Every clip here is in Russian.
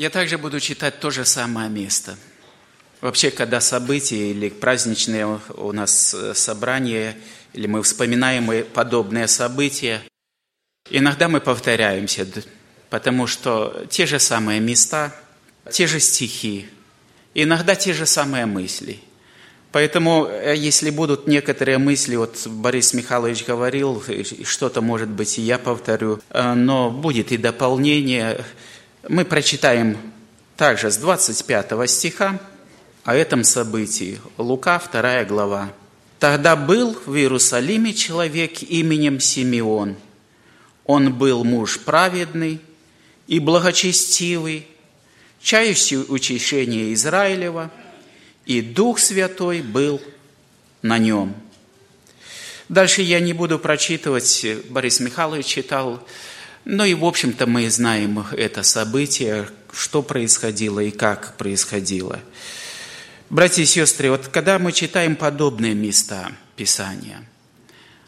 Я также буду читать то же самое место. Вообще, когда события или праздничные у нас э, собрания, или мы вспоминаем подобные события, иногда мы повторяемся, потому что те же самые места, те же стихи, иногда те же самые мысли – Поэтому, э, если будут некоторые мысли, вот Борис Михайлович говорил, что-то, может быть, и я повторю, э, но будет и дополнение. Мы прочитаем также с 25 стиха о этом событии. Лука, 2 глава. «Тогда был в Иерусалиме человек именем Симеон. Он был муж праведный и благочестивый, чающий учащение Израилева – и Дух Святой был на нем. Дальше я не буду прочитывать, Борис Михайлович читал, но и, в общем-то, мы знаем это событие, что происходило и как происходило. Братья и сестры, вот когда мы читаем подобные места Писания,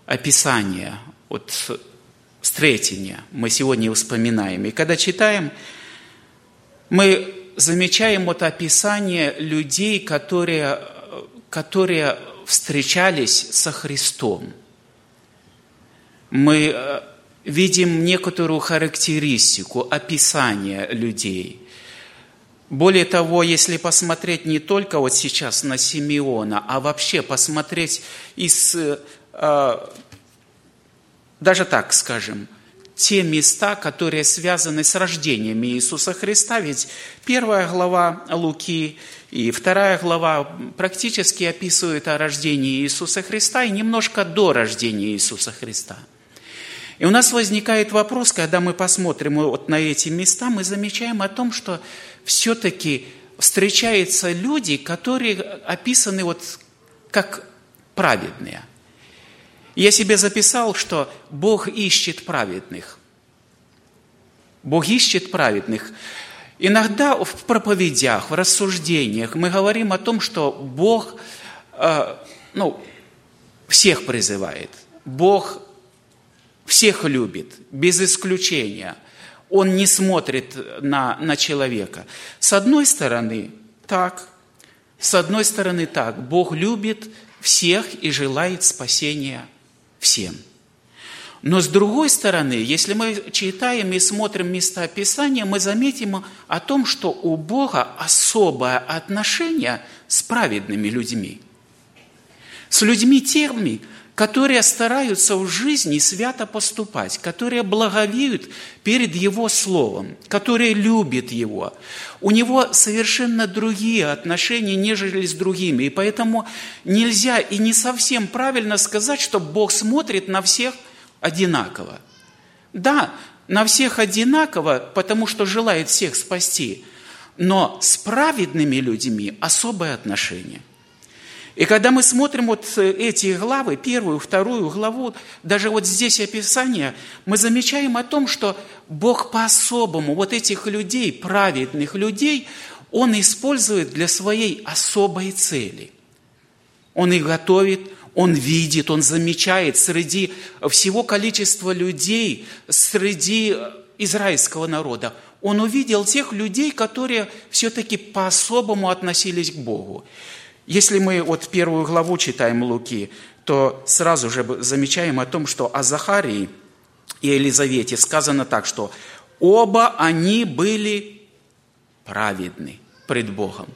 описания, вот встретения, мы сегодня вспоминаем, и когда читаем, мы замечаем вот описание людей, которые, которые встречались со Христом. Мы э, видим некоторую характеристику, описание людей. Более того, если посмотреть не только вот сейчас на Симеона, а вообще посмотреть из, э, даже так скажем, те места, которые связаны с рождением Иисуса Христа, ведь первая глава Луки и вторая глава практически описывают о рождении Иисуса Христа и немножко до рождения Иисуса Христа. И у нас возникает вопрос, когда мы посмотрим вот на эти места, мы замечаем о том, что все-таки встречаются люди, которые описаны вот как праведные – я себе записал, что Бог ищет праведных. Бог ищет праведных. Иногда в проповедях, в рассуждениях мы говорим о том, что Бог э, ну, всех призывает. Бог всех любит, без исключения. Он не смотрит на, на человека. С одной стороны, так. С одной стороны, так. Бог любит всех и желает спасения всем. Но с другой стороны, если мы читаем и смотрим места Писания, мы заметим о том, что у Бога особое отношение с праведными людьми. С людьми теми, которые стараются в жизни свято поступать, которые благовеют перед Его Словом, которые любят Его. У Него совершенно другие отношения, нежели с другими. И поэтому нельзя и не совсем правильно сказать, что Бог смотрит на всех одинаково. Да, на всех одинаково, потому что желает всех спасти, но с праведными людьми особое отношение – и когда мы смотрим вот э, эти главы, первую, вторую главу, даже вот здесь описание, мы замечаем о том, что Бог по-особому вот этих людей, праведных людей, Он использует для своей особой цели. Он их готовит, Он видит, Он замечает среди всего количества людей, среди израильского народа. Он увидел тех людей, которые все-таки по-особому относились к Богу. Если мы вот первую главу читаем Луки, то сразу же замечаем о том, что о Захарии и Елизавете сказано так, что оба они были праведны пред Богом.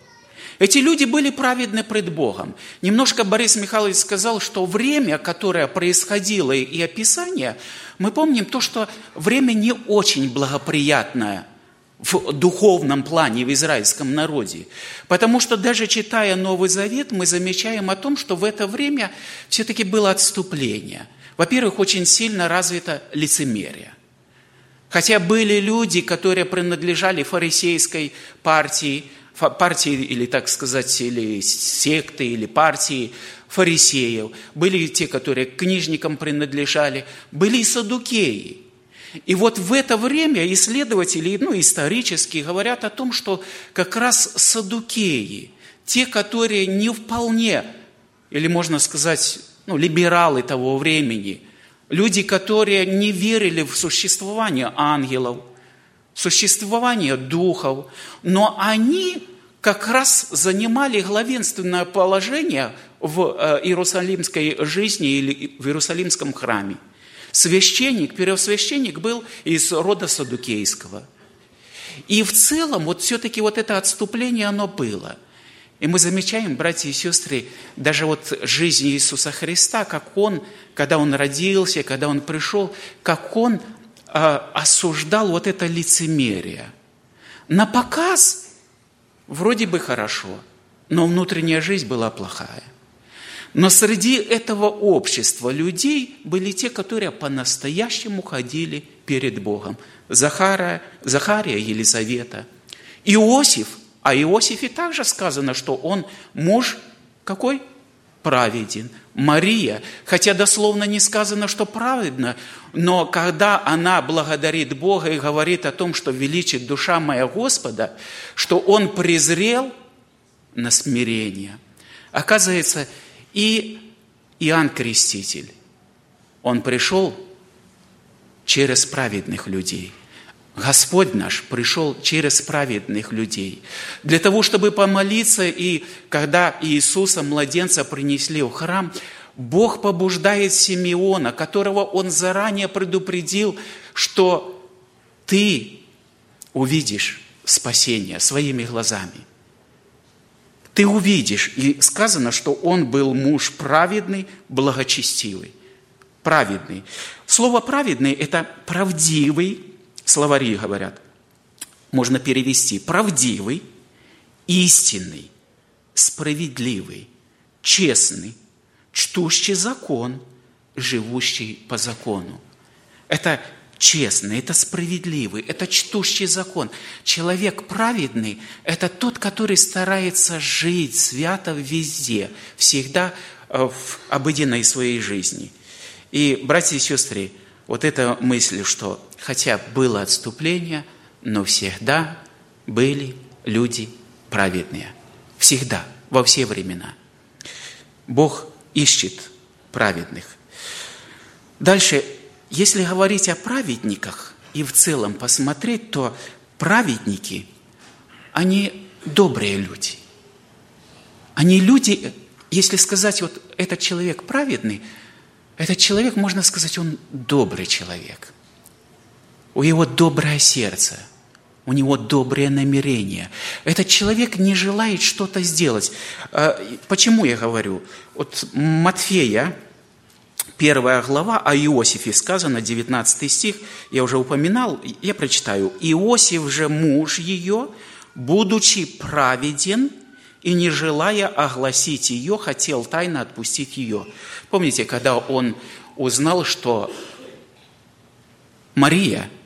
Эти люди были праведны пред Богом. Немножко Борис Михайлович сказал, что время, которое происходило и описание, мы помним то, что время не очень благоприятное – в духовном плане в израильском народе. Потому что даже читая Новый Завет, мы замечаем о том, что в это время все-таки было отступление. Во-первых, очень сильно развито лицемерие. Хотя были люди, которые принадлежали фарисейской партии, партии или, так сказать, или секты, или партии фарисеев. Были те, которые к книжникам принадлежали. Были и садукеи – и вот в это время исследователи, ну, исторически говорят о том, что как раз садукеи, те, которые не вполне, или можно сказать, ну, либералы того времени, люди, которые не верили в существование ангелов, существование духов, но они как раз занимали главенственное положение в э, иерусалимской жизни или в иерусалимском храме. Священник, первосвященник был из рода Садукейского. И в целом вот все-таки вот это отступление, оно было. И мы замечаем, братья и сестры, даже вот жизнь Иисуса Христа, как Он, когда Он родился, когда Он пришел, как Он э, осуждал вот это лицемерие. На показ – Вроде бы хорошо, но внутренняя жизнь была плохая. Но среди этого общества людей были те, которые по-настоящему ходили перед Богом. Захара, Захария, Елизавета. Иосиф, а Иосифе также сказано, что он муж какой? Праведен. Мария, хотя дословно не сказано, что праведна, но когда она благодарит Бога и говорит о том, что величит душа моя Господа, что Он презрел на смирение. Оказывается, и Иоанн Креститель, он пришел через праведных людей. Господь наш пришел через праведных людей. Для того, чтобы помолиться, и когда Иисуса, младенца, принесли в храм, Бог побуждает Симеона, которого он заранее предупредил, что ты увидишь спасение своими глазами. Ты увидишь. И сказано, что он был муж праведный, благочестивый. Праведный. Слово праведный – это правдивый, словари говорят. Можно перевести правдивый, истинный, справедливый, честный, чтущий закон, живущий по закону. Это честный, это справедливый, это чтущий закон. Человек праведный – это тот, который старается жить свято везде, всегда э, в обыденной своей жизни. И, братья и сестры, вот эта мысль, что хотя было отступление, но всегда были люди праведные. Всегда, во все времена. Бог ищет праведных. Дальше, если говорить о праведниках и в целом посмотреть, то праведники, они добрые люди. Они люди, если сказать, вот этот человек праведный, этот человек, можно сказать, он добрый человек. У него доброе сердце – у него добрые намерения. Этот человек не желает что-то сделать. А, почему я говорю? Вот Матфея, первая глава о Иосифе сказано, 19 стих, я уже упоминал, я прочитаю. «Иосиф же муж ее, будучи праведен и не желая огласить ее, хотел тайно отпустить ее». Помните, когда он узнал, что Мария –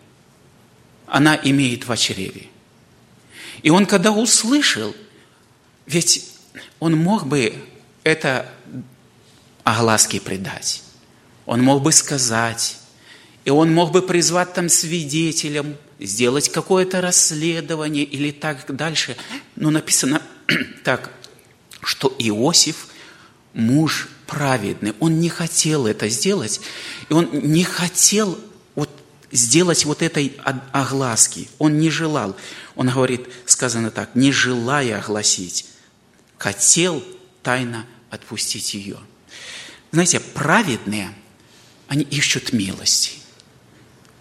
она имеет в чреве. И он, когда услышал, ведь он мог бы это огласке предать. Он мог бы сказать, и он мог бы призвать там свидетелям, сделать какое-то расследование или так дальше. Но написано так, что Иосиф муж праведный. Он не хотел это сделать, и он не хотел сделать вот этой огласки. Он не желал. Он говорит, сказано так, не желая огласить, хотел тайно отпустить ее. Знаете, праведные, они ищут милости.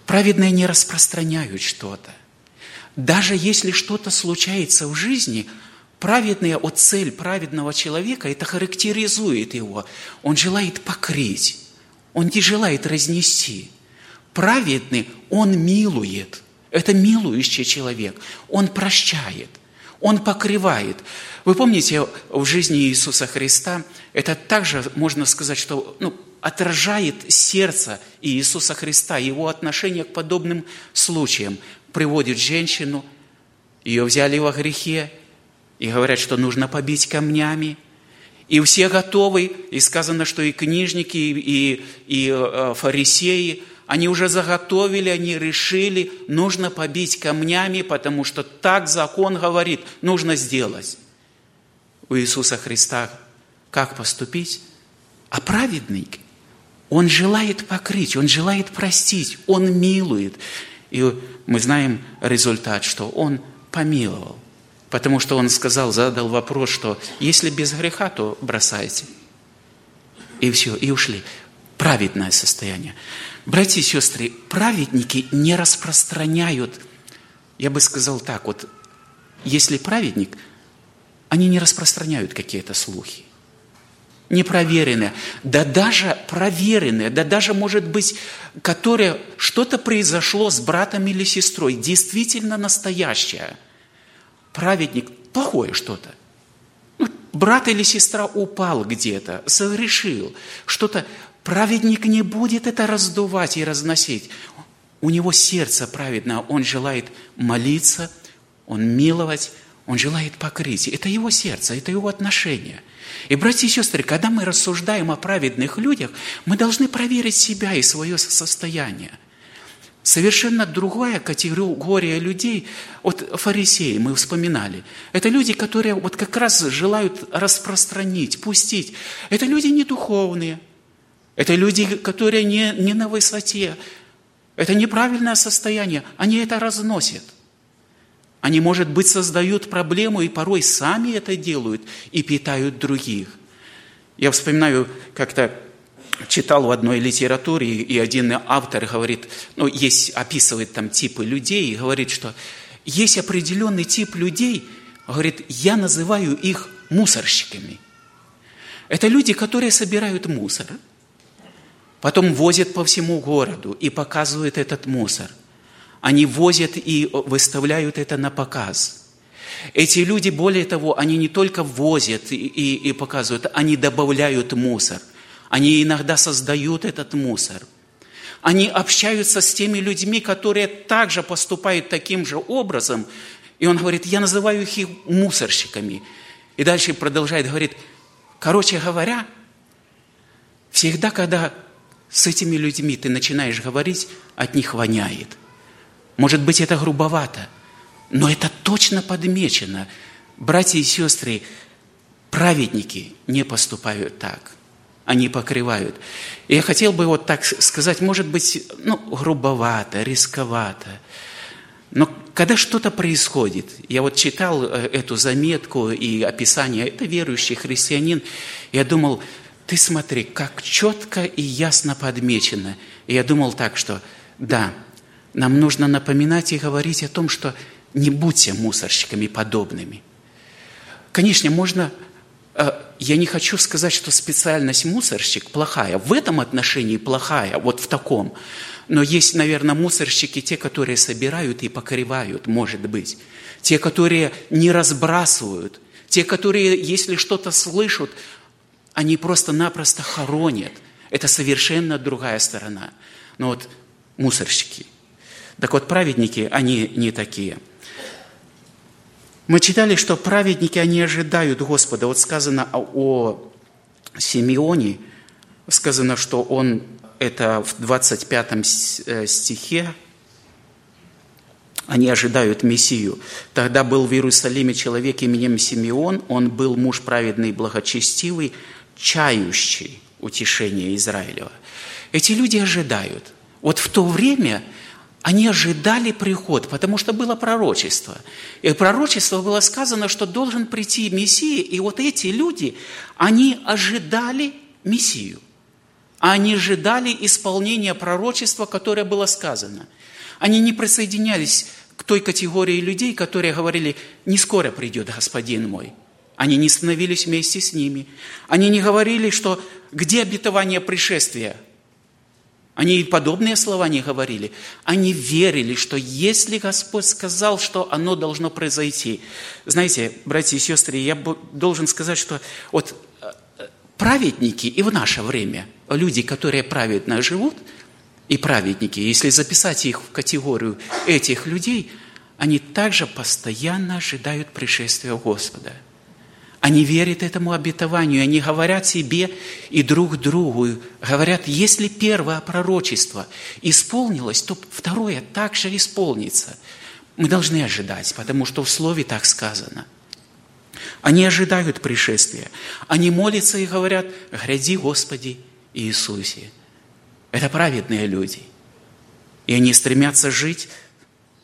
Праведные не распространяют что-то. Даже если что-то случается в жизни, праведная, вот цель праведного человека, это характеризует его. Он желает покрыть, он не желает разнести – Праведный, он милует. Это милующий человек. Он прощает. Он покрывает. Вы помните, в жизни Иисуса Христа это также, можно сказать, что ну, отражает сердце Иисуса Христа, его отношение к подобным случаям. Приводит женщину, ее взяли во грехе, и говорят, что нужно побить камнями. И все готовы, и сказано, что и книжники, и, и, э, фарисеи – они уже заготовили, они решили, нужно побить камнями, потому что так закон говорит, нужно сделать. У Иисуса Христа как поступить? А праведник, он желает покрыть, он желает простить, он милует. И мы знаем результат, что Он помиловал. Потому что Он сказал, задал вопрос, что если без греха, то бросайте. И все, и ушли. Праведное состояние. Братья и сестры, праведники не распространяют, я бы сказал так, вот, если праведник, они не распространяют какие-то слухи непроверенные, да даже проверенные, да даже, может быть, которые что-то произошло с братом или сестрой, действительно настоящее. Праведник, плохое что-то. Ну, брат или сестра упал где-то, согрешил, что-то. Праведник не будет это раздувать и разносить. У него сердце праведное, он желает молиться, он миловать, он желает покрыть. Это его сердце, это его отношение – и, братья и сестры, когда мы рассуждаем о праведных людях, мы должны проверить себя и свое состояние. Совершенно другая категория людей, вот фарисеи мы вспоминали, это люди, которые вот как раз желают распространить, пустить. Это люди не духовные, это люди, которые не, не на высоте, это неправильное состояние, они это разносят – они, может быть, создают проблему и порой сами это делают и питают других. Я вспоминаю, как-то читал в одной литературе, и один автор говорит, ну, есть, описывает там типы людей, и говорит, что есть определенный тип людей, говорит, я называю их мусорщиками. Это люди, которые собирают мусор, потом возят по всему городу и показывают этот мусор – они возят и выставляют это на показ. Эти люди, более того, они не только возят и, и, и показывают, они добавляют мусор. Они иногда создают этот мусор. Они общаются с теми людьми, которые также поступают таким же образом. И он говорит, я называю их мусорщиками. И дальше продолжает, говорит, короче говоря, всегда, когда с этими людьми ты начинаешь говорить, от них воняет. Может быть, это грубовато, но это точно подмечено. Братья и сестры, праведники не поступают так. Они покрывают. И я хотел бы вот так сказать, может быть, ну, грубовато, рисковато. Но когда что-то происходит, я вот читал э, эту заметку и описание, это верующий христианин, я думал, ты смотри, как четко и ясно подмечено. И я думал так, что да, нам нужно напоминать и говорить о том, что не будьте мусорщиками подобными. Конечно, можно... Э, я не хочу сказать, что специальность мусорщик плохая. В этом отношении плохая, вот в таком. Но есть, наверное, мусорщики, те, которые собирают и покрывают, может быть. Те, которые не разбрасывают. Те, которые, если что-то слышат, они просто-напросто хоронят. Это совершенно другая сторона. Но вот мусорщики – так вот, праведники, они не такие. Мы читали, что праведники, они ожидают Господа. Вот сказано о Симеоне, сказано, что он, это в 25 э, стихе, они ожидают Мессию. Тогда был в Иерусалиме человек именем Симеон, он был муж праведный, благочестивый, чающий утешение Израилева. Эти люди ожидают. Вот в то время они ожидали приход, потому что было пророчество. И пророчество было сказано, что должен прийти Мессия, и вот эти люди, они ожидали Мессию. Они ожидали исполнения пророчества, которое было сказано. Они не присоединялись к той категории людей, которые говорили, не скоро придет Господин мой. Они не становились вместе с ними. Они не говорили, что где обетование пришествия – они и подобные слова не говорили. Они верили, что если Господь сказал, что оно должно произойти. Знаете, братья и сестры, я должен сказать, что вот э, праведники и в наше время, люди, которые праведно живут, и праведники, если записать их в категорию этих людей, они также постоянно ожидают пришествия Господа – они верят этому обетованию, они говорят себе и друг другу, говорят, если первое пророчество исполнилось, то второе также исполнится. Мы должны ожидать, потому что в Слове так сказано. Они ожидают пришествия. Они молятся и говорят, гряди, Господи Иисусе. Это праведные люди. И они стремятся жить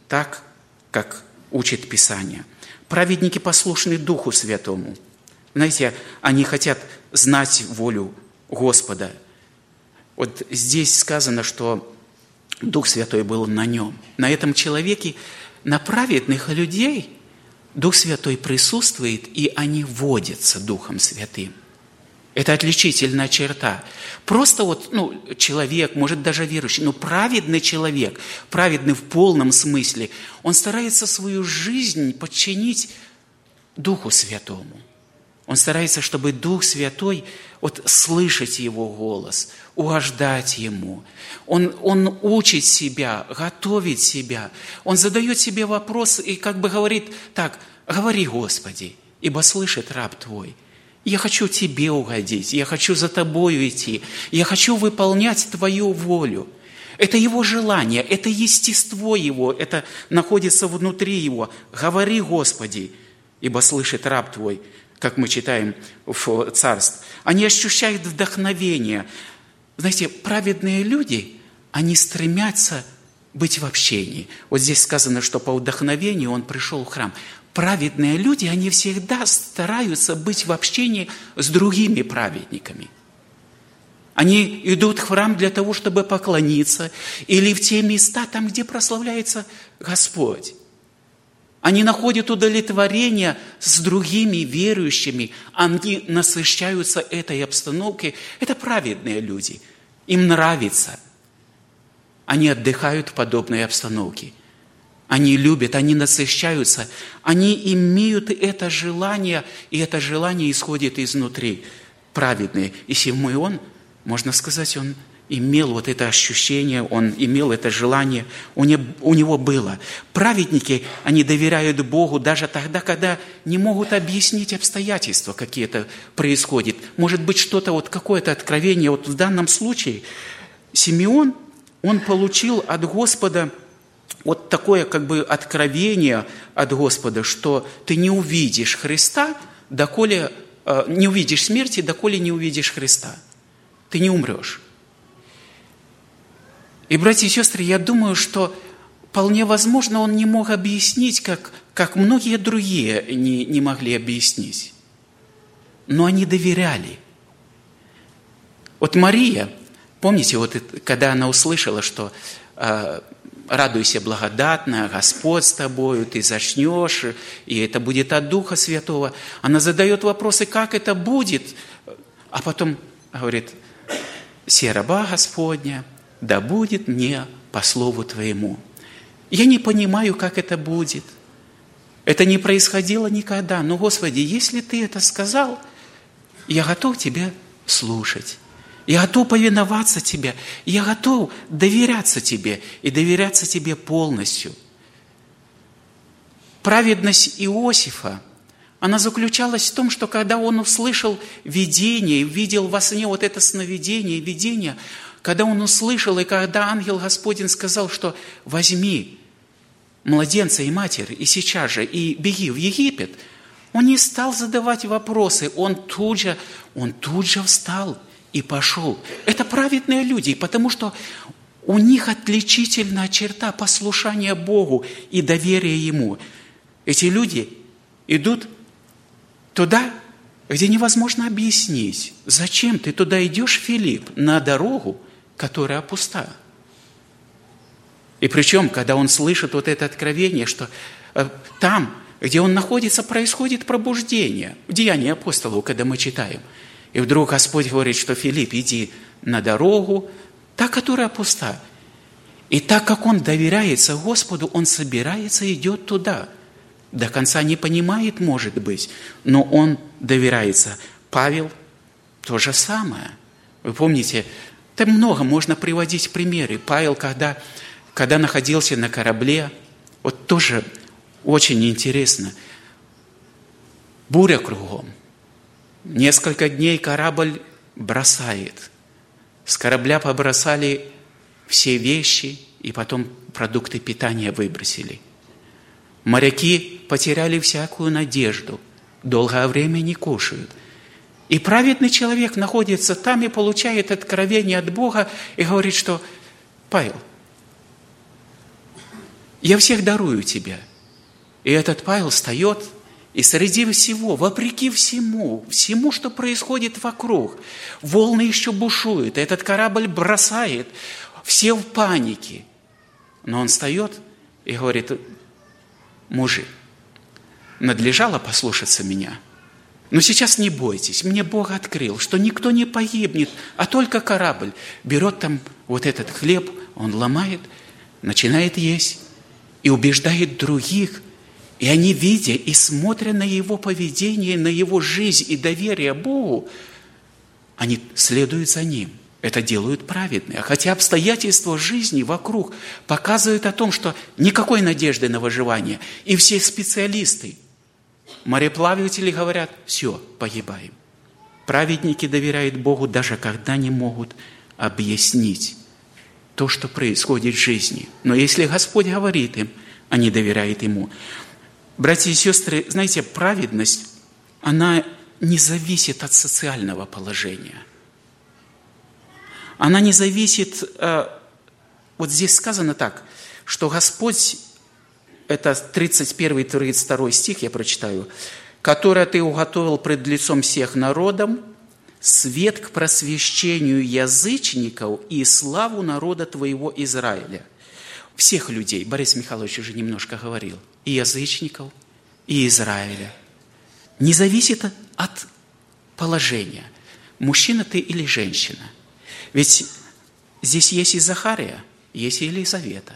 так, как учит Писание. Праведники послушны Духу Святому. Знаете, они хотят знать волю Господа. Вот здесь сказано, что Дух Святой был на нем. На этом человеке, на праведных людей Дух Святой присутствует, и они водятся Духом Святым. Это отличительная черта. Просто вот ну, человек, может даже верующий, но праведный человек, праведный в полном смысле, он старается свою жизнь подчинить Духу Святому. Он старается, чтобы Дух Святой, вот слышать Его голос, угождать Ему. Он, он учит себя, готовит себя. Он задает себе вопрос и как бы говорит, так, говори, Господи, ибо слышит раб Твой. Я хочу Тебе угодить, я хочу за Тобою идти, я хочу выполнять Твою волю. Это Его желание, это естество Его, это находится внутри Его. Говори, Господи, ибо слышит раб Твой как мы читаем в царств, они ощущают вдохновение. Знаете, праведные люди, они стремятся быть в общении. Вот здесь сказано, что по вдохновению он пришел в храм. Праведные люди, они всегда стараются быть в общении с другими праведниками. Они идут в храм для того, чтобы поклониться, или в те места, там, где прославляется Господь. Они находят удовлетворение с другими верующими. Они насыщаются этой обстановкой. Это праведные люди. Им нравится. Они отдыхают в подобной обстановке. Они любят, они насыщаются. Они имеют это желание, и это желание исходит изнутри. Праведные. И Симеон, можно сказать, он имел вот это ощущение, он имел это желание, у него, у него было. Праведники, они доверяют Богу даже тогда, когда не могут объяснить обстоятельства какие-то происходят. Может быть, что-то, вот какое-то откровение. Вот в данном случае Симеон, он получил от Господа вот такое как бы откровение от Господа, что ты не увидишь Христа, доколе, э, не увидишь смерти, доколе не увидишь Христа. Ты не умрешь. И, братья и сестры, я думаю, что вполне возможно, он не мог объяснить, как, как многие другие не, не могли объяснить. Но они доверяли. Вот Мария, помните, вот когда она услышала, что э, радуйся благодатно, Господь с тобою, ты зачнешь, и это будет от Духа Святого. Она задает вопросы, как это будет, а потом говорит, «Се раба Господня, да будет мне по слову Твоему. Я не понимаю, как это будет. Это не происходило никогда. Но, Господи, если Ты это сказал, я готов Тебя слушать. Я готов повиноваться Тебе. Я готов доверяться Тебе и доверяться Тебе полностью. Праведность Иосифа, она заключалась в том, что когда он услышал видение, видел во сне вот это сновидение, видение, когда он услышал, и когда ангел Господень сказал, что возьми младенца и матерь, и сейчас же, и беги в Египет, он не стал задавать вопросы, он тут же, он тут же встал и пошел. Это праведные люди, потому что у них отличительная черта послушания Богу и доверия Ему. Эти люди идут туда, где невозможно объяснить, зачем ты туда идешь, Филипп, на дорогу, которая пуста. И причем, когда он слышит вот это откровение, что э, там, где он находится, происходит пробуждение. В Деянии апостолов, когда мы читаем. И вдруг Господь говорит, что Филипп, иди на дорогу, та, которая пуста. И так как он доверяется Господу, он собирается и идет туда. До конца не понимает, может быть, но он доверяется. Павел то же самое. Вы помните, там много можно приводить примеры. Павел, когда, когда находился на корабле, вот тоже очень интересно. Буря кругом. Несколько дней корабль бросает. С корабля побросали все вещи и потом продукты питания выбросили. Моряки потеряли всякую надежду. Долгое время не кушают – и праведный человек находится там и получает откровение от Бога и говорит, что Павел, Я всех дарую тебе. И этот Павел встает, и среди всего, вопреки всему, всему, что происходит вокруг, волны еще бушуют, этот корабль бросает, все в панике. Но он встает и говорит, мужи, надлежало послушаться меня. Но сейчас не бойтесь, мне Бог открыл, что никто не погибнет, а только корабль берет там вот этот хлеб, он ломает, начинает есть и убеждает других. И они, видя и смотря на его поведение, на его жизнь и доверие Богу, они следуют за ним. Это делают праведные. Хотя обстоятельства жизни вокруг показывают о том, что никакой надежды на выживание. И все специалисты, мореплаватели говорят, все, погибаем. Праведники доверяют Богу, даже когда не могут объяснить то, что происходит в жизни. Но если Господь говорит им, они доверяют Ему. Братья и сестры, знаете, праведность, она не зависит от социального положения. Она не зависит, э, вот здесь сказано так, что Господь, это 31-32 стих, я прочитаю, «которое ты уготовил пред лицом всех народом, свет к просвещению язычников и славу народа твоего Израиля». Всех людей, Борис Михайлович уже немножко говорил, и язычников, и Израиля. Не зависит от положения, мужчина ты или женщина. Ведь здесь есть и Захария, есть и Елизавета,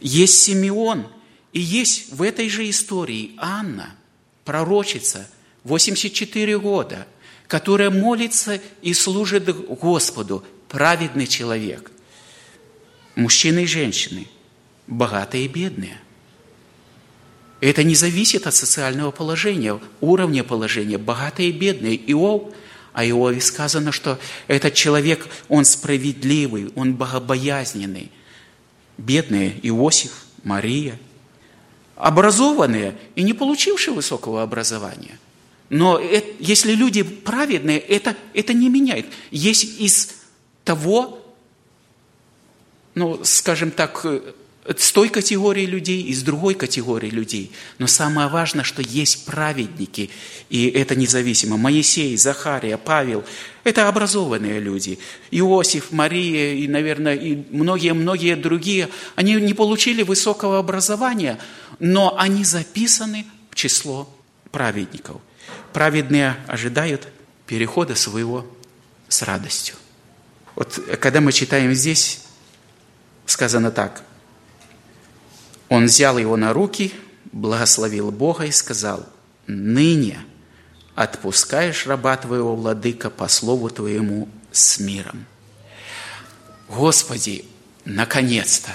есть Симеон, и есть в этой же истории Анна, пророчица, 84 года – которая молится и служит Господу, праведный человек. Мужчины и женщины, богатые и бедные. Это не зависит от социального положения, уровня положения, богатые и бедные. Иов, а Иове сказано, что этот человек, он справедливый, он богобоязненный. Бедные Иосиф, Мария, образованные и не получившие высокого образования – но это, если люди праведные, это, это не меняет. Есть из того, ну, скажем так, э, с той категории людей и с другой категории людей. Но самое важное, что есть праведники, и это независимо. Моисей, Захария, Павел – это образованные люди. Иосиф, Мария и, наверное, и многие-многие другие, они не получили высокого образования, но они записаны в число праведников. Праведные ожидают перехода своего с радостью. Вот когда мы читаем здесь, сказано так. Он взял его на руки, благословил Бога и сказал, «Ныне отпускаешь раба твоего, владыка, по слову твоему с миром». Господи, наконец-то!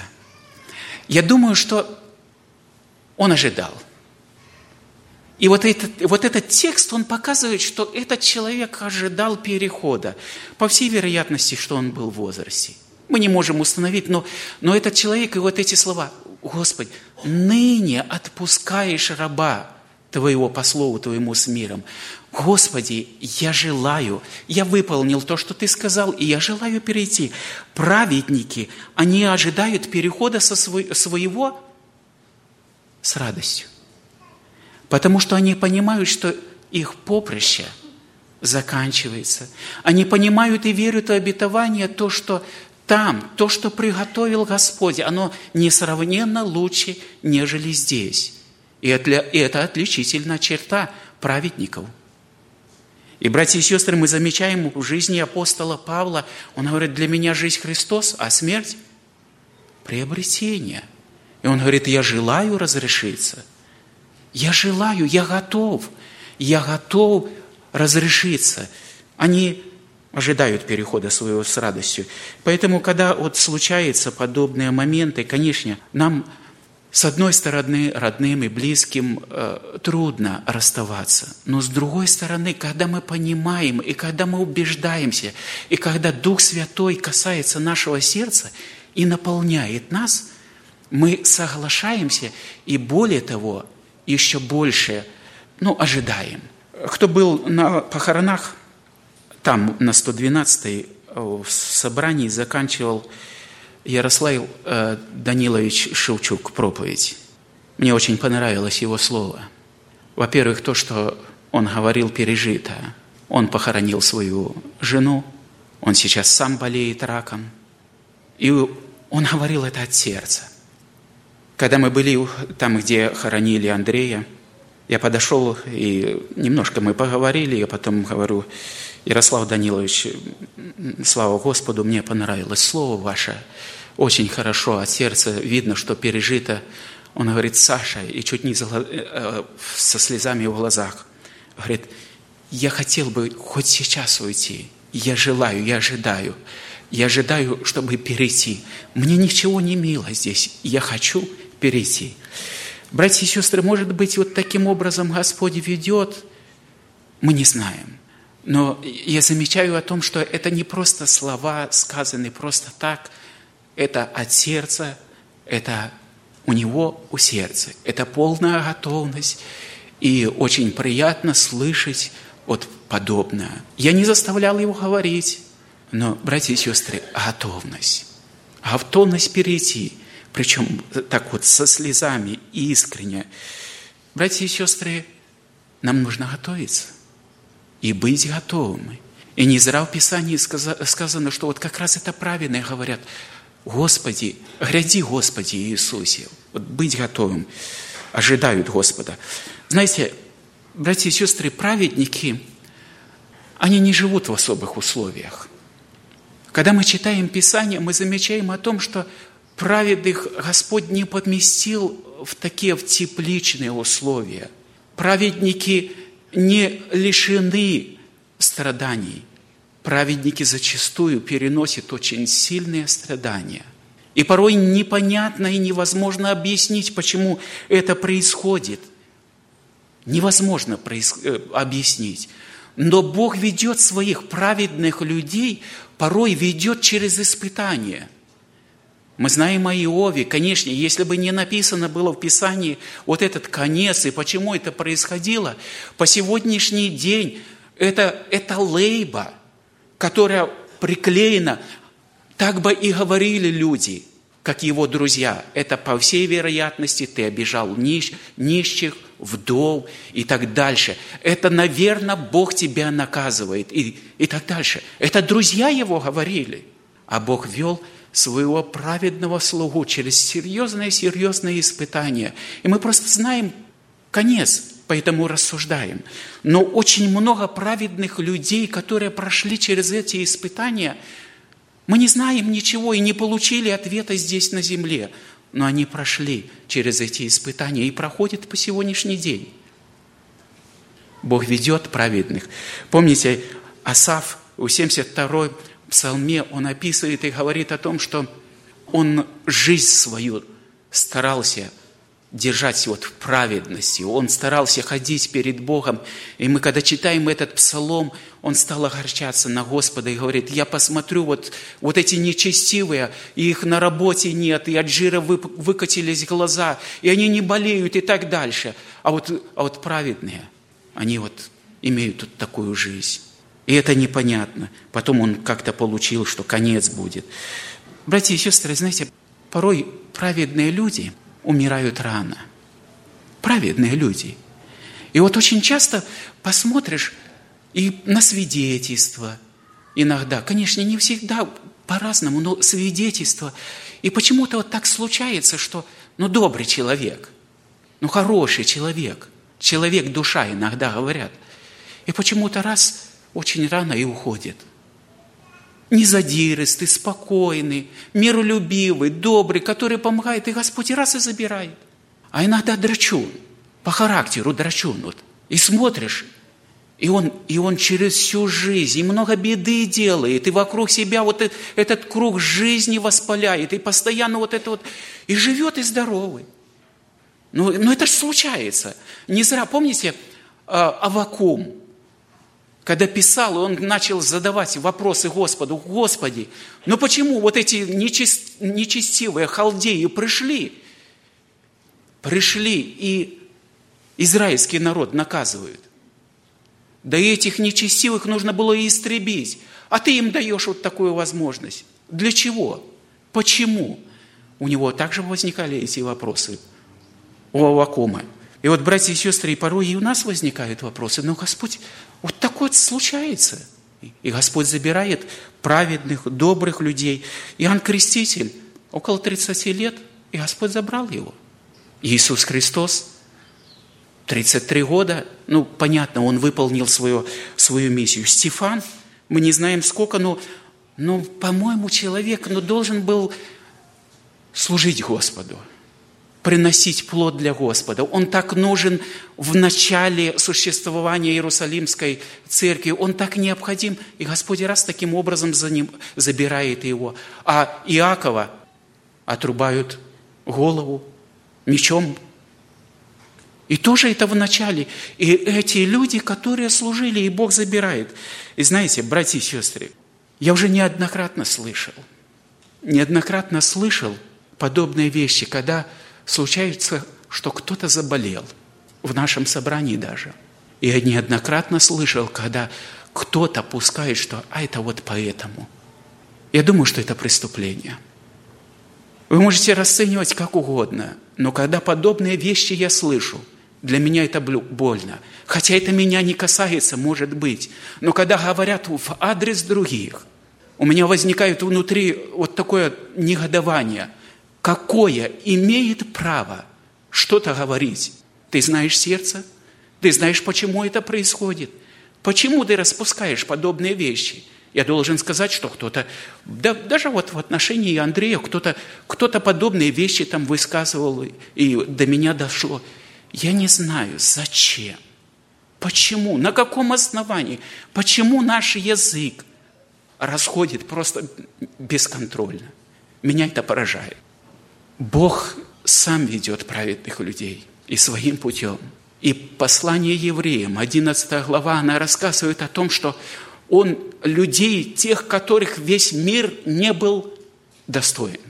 Я думаю, что он ожидал – и вот этот, вот этот текст, он показывает, что этот человек ожидал перехода. По всей вероятности, что он был в возрасте. Мы не можем установить, но, но этот человек и вот эти слова, Господь, ныне отпускаешь раба Твоего по слову Твоему с миром. Господи, я желаю, я выполнил то, что Ты сказал, и я желаю перейти. Праведники, они ожидают перехода со своего с радостью. Потому что они понимают, что их поприще заканчивается. Они понимают и верят в обетование, то, что там, то, что приготовил Господь, оно несравненно лучше, нежели здесь. И это отличительная черта праведников. И, братья и сестры, мы замечаем в жизни апостола Павла, он говорит, для меня жизнь Христос, а смерть – приобретение. И он говорит, я желаю разрешиться – я желаю, я готов, я готов разрешиться. Они ожидают перехода своего с радостью. Поэтому, когда вот случаются подобные моменты, конечно, нам с одной стороны, родным и близким э, трудно расставаться, но с другой стороны, когда мы понимаем, и когда мы убеждаемся, и когда Дух Святой касается нашего сердца и наполняет нас, мы соглашаемся, и более того, еще больше, ну, ожидаем. Кто был на похоронах, там на 112-й э, в собрании заканчивал Ярослав э, Данилович Шевчук проповедь. Мне очень понравилось его слово. Во-первых, то, что он говорил пережито. Он похоронил свою жену, он сейчас сам болеет раком. И он говорил это от сердца. Когда мы были там, где хоронили Андрея, я подошел и немножко мы поговорили, я потом говорю, Ярослав Данилович, слава Господу, мне понравилось слово ваше, очень хорошо, от сердца видно, что пережито. Он говорит, Саша, и чуть не э, со слезами в глазах, говорит, я хотел бы хоть сейчас уйти, я желаю, я ожидаю, я ожидаю, чтобы перейти. Мне ничего не мило здесь, я хочу перейти. Братья и сестры, может быть, вот таким образом Господь ведет, мы не знаем. Но я замечаю о том, что это не просто слова, сказанные просто так, это от сердца, это у него у сердца, это полная готовность. И очень приятно слышать вот подобное. Я не заставлял его говорить, но, братья и сестры, готовность. Готовность перейти – причем так вот со слезами, искренне. Братья и сестры, нам нужно готовиться и быть готовыми. И не зря в Писании сказано, что вот как раз это правильно говорят, Господи, гряди, Господи Иисусе. Вот быть готовым, ожидают Господа. Знаете, братья и сестры, праведники, они не живут в особых условиях. Когда мы читаем Писание, мы замечаем о том, что праведных Господь не поместил в такие в тепличные условия. Праведники не лишены страданий. Праведники зачастую переносят очень сильные страдания. И порой непонятно и невозможно объяснить, почему это происходит. Невозможно э, объяснить. Но Бог ведет своих праведных людей, порой ведет через испытания – мы знаем о Иове, конечно, если бы не написано было в Писании вот этот конец и почему это происходило, по сегодняшний день это, это лейба, которая приклеена, так бы и говорили люди, как его друзья. Это, по всей вероятности, ты обижал нищ, нищих, вдов и так дальше. Это, наверное, Бог тебя наказывает и, и так дальше. Это друзья его говорили, а Бог вел – своего праведного слугу через серьезные-серьезные испытания. И мы просто знаем конец, поэтому рассуждаем. Но очень много праведных людей, которые прошли через эти испытания, мы не знаем ничего и не получили ответа здесь на земле, но они прошли через эти испытания и проходят по сегодняшний день. Бог ведет праведных. Помните, Асав у 72 псалме он описывает и говорит о том, что он жизнь свою старался держать вот в праведности. Он старался ходить перед Богом. И мы, когда читаем этот псалом, он стал огорчаться на Господа и говорит, я посмотрю, вот, вот эти нечестивые, их на работе нет, и от жира вы, выкатились глаза, и они не болеют и так дальше. А вот, а вот праведные, они вот имеют тут такую жизнь. И это непонятно. Потом он как-то получил, что конец будет. Братья и сестры, знаете, порой праведные люди умирают рано. Праведные люди. И вот очень часто посмотришь и на свидетельство иногда. Конечно, не всегда по-разному, но свидетельство. И почему-то вот так случается, что ну добрый человек, ну хороший человек, человек душа иногда говорят. И почему-то раз очень рано и уходит. Незадиристый, спокойный, миролюбивый, добрый, который помогает, и Господь раз и забирает. А иногда драчун, по характеру драчун. Вот. И смотришь, и он, и он через всю жизнь, и много беды делает, и вокруг себя вот этот, этот круг жизни воспаляет, и постоянно вот это вот, и живет и здоровый. Ну, ну это же случается. Не зря, помните, а, Авакум, когда писал, он начал задавать вопросы Господу, Господи, ну почему вот эти нечестивые халдеи пришли, пришли и израильский народ наказывают? Да и этих нечестивых нужно было и истребить, а ты им даешь вот такую возможность. Для чего? Почему? У него также возникали эти вопросы у Авакума. И вот, братья и сестры, и порой и у нас возникают вопросы, но Господь, вот такое случается. И Господь забирает праведных, добрых людей. Иоанн Креститель, около 30 лет, и Господь забрал его. Иисус Христос, 33 года, ну, понятно, он выполнил свою, свою миссию. Стефан, мы не знаем сколько, но, но по-моему, человек ну, должен был служить Господу – приносить плод для Господа. Он так нужен в начале существования Иерусалимской церкви. Он так необходим. И Господь раз таким образом за ним забирает его. А Иакова отрубают голову мечом. И тоже это в начале. И эти люди, которые служили, и Бог забирает. И знаете, братья и сестры, я уже неоднократно слышал, неоднократно слышал подобные вещи, когда случается, что кто-то заболел, в нашем собрании даже. И я неоднократно слышал, когда кто-то пускает, что «а это вот поэтому». Я думаю, что это преступление. Вы можете расценивать как угодно, но когда подобные вещи я слышу, для меня это больно. Хотя это меня не касается, может быть. Но когда говорят в адрес других, у меня возникает внутри вот такое негодование – какое имеет право что-то говорить. Ты знаешь сердце? Ты знаешь, почему это происходит? Почему ты распускаешь подобные вещи? Я должен сказать, что кто-то, да, даже вот в отношении Андрея, кто-то кто подобные вещи там высказывал, и до меня дошло. Я не знаю, зачем, почему, на каком основании, почему наш язык расходит просто бесконтрольно. Меня это поражает. Бог сам ведет праведных людей и своим путем. И послание евреям, 11 глава, она рассказывает о том, что он людей, тех, которых весь мир не был достоин.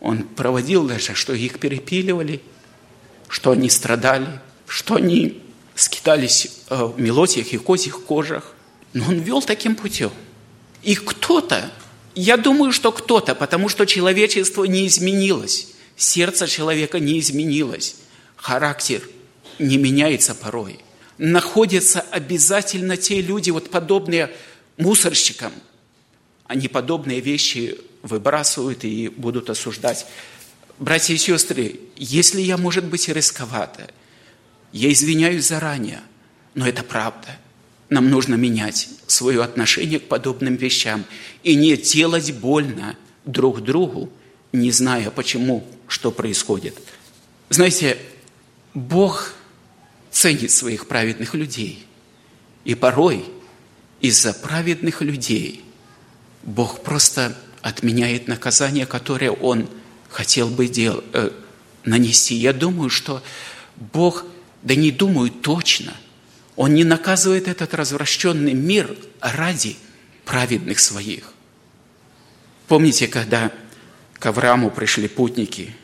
Он проводил даже, что их перепиливали, что они страдали, что они скитались э, в мелотиях и козьих кожах. Но он вел таким путем. И кто-то я думаю, что кто-то, потому что человечество не изменилось, сердце человека не изменилось, характер не меняется порой. Находятся обязательно те люди, вот подобные мусорщикам, они подобные вещи выбрасывают и будут осуждать. Братья и сестры, если я, может быть, рисковато, я извиняюсь заранее, но это правда – нам нужно менять свое отношение к подобным вещам и не делать больно друг другу, не зная почему, что происходит. Знаете, Бог ценит своих праведных людей. И порой из-за праведных людей Бог просто отменяет наказание, которое Он хотел бы дел, э, нанести. Я думаю, что Бог, да не думаю точно – он не наказывает этот развращенный мир ради праведных своих. Помните, когда к Аврааму пришли путники,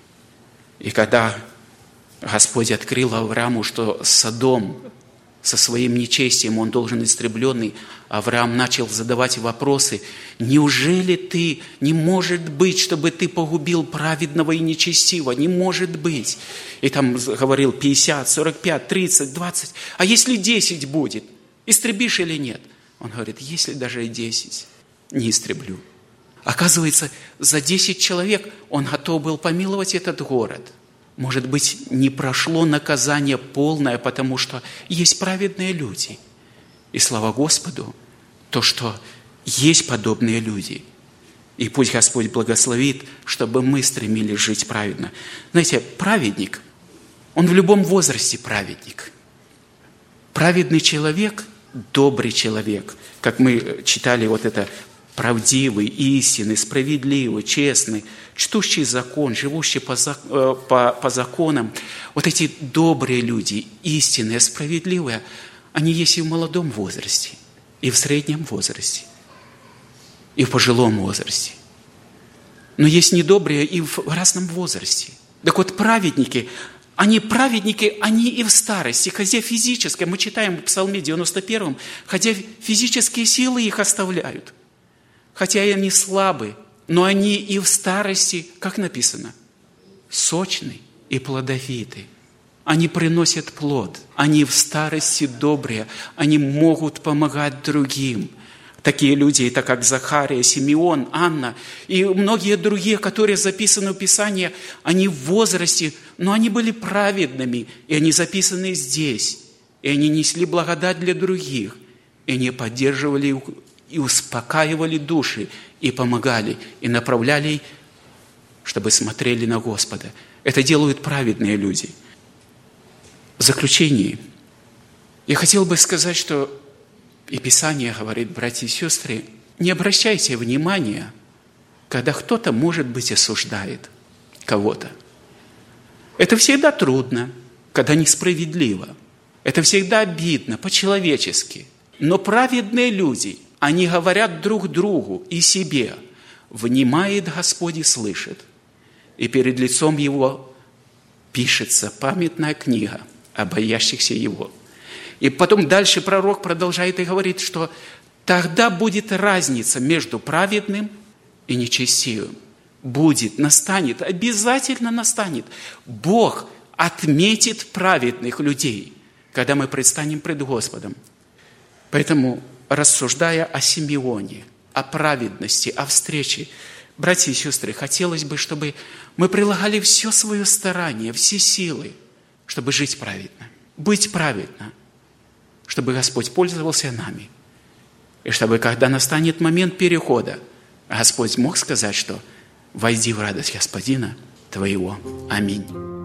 и когда Господь открыл Аврааму, что Содом со своим нечестием, он должен истребленный. Авраам начал задавать вопросы. Неужели ты, не может быть, чтобы ты погубил праведного и нечестивого? Не может быть. И там говорил 50, 45, 30, 20. А если 10 будет, истребишь или нет? Он говорит, если даже и 10, не истреблю. Оказывается, за 10 человек он готов был помиловать этот город – может быть, не прошло наказание полное, потому что есть праведные люди. И слава Господу, то, что есть подобные люди. И пусть Господь благословит, чтобы мы стремились жить праведно. Знаете, праведник, он в любом возрасте праведник. Праведный человек – добрый человек. Как мы читали вот это правдивый, истинный, справедливый, честный, чтущий закон, живущий по, э, по, по законам. Вот эти добрые люди, истинные, справедливые, они есть и в молодом возрасте, и в среднем возрасте, и в пожилом возрасте. Но есть недобрые и в разном возрасте. Так вот, праведники, они праведники, они и в старости, хотя физически, мы читаем в Псалме 91, хотя физические силы их оставляют – хотя и они слабы, но они и в старости, как написано, сочны и плодовиты. Они приносят плод, они в старости добрые, они могут помогать другим. Такие люди, это как Захария, Симеон, Анна и многие другие, которые записаны в Писании, они в возрасте, но они были праведными, и они записаны здесь, и они несли благодать для других, и они поддерживали и успокаивали души, и помогали, и направляли, чтобы смотрели на Господа. Это делают праведные люди. Заключении я хотел бы сказать, что и Писание говорит, братья и сестры, не обращайте внимания, когда кто-то, может быть, осуждает кого-то. Это всегда трудно, когда несправедливо. Это всегда обидно, по-человечески. Но праведные люди, они говорят друг другу и себе, «Внимает Господь и слышит». И перед лицом Его пишется памятная книга о боящихся Его – и потом дальше пророк продолжает и говорит, что тогда будет разница между праведным и нечестивым. Будет, настанет, обязательно настанет. Бог отметит праведных людей, когда мы предстанем пред Господом. Поэтому, рассуждая о Симеоне, о праведности, о встрече, братья и сестры, хотелось бы, чтобы мы прилагали все свое старание, все силы, чтобы жить праведно, быть праведно – чтобы Господь пользовался нами. И чтобы, когда настанет момент перехода, Господь мог сказать, что «Войди в радость Господина твоего». Аминь.